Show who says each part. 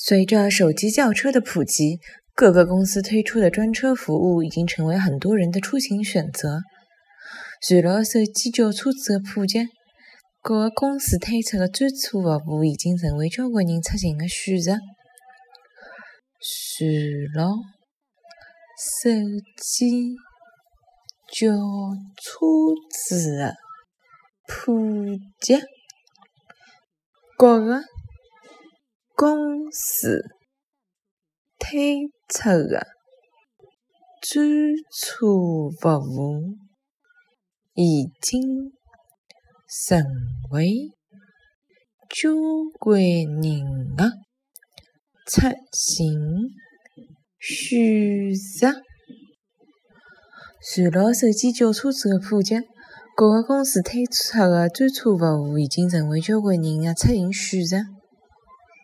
Speaker 1: 随着手机叫车的普及，各个公司推出的专车服务已经成为很多人的出行选择。随着手机叫车子的普及，各个公司推出的专车服务已经成为交关人出行的选择。随着手机叫车子的普及，各个公司推出的专车服务已经成为交关人的出行选择。随着手机叫车子的普及，各个公司推出的专车服务已经成为交关人的出行选择。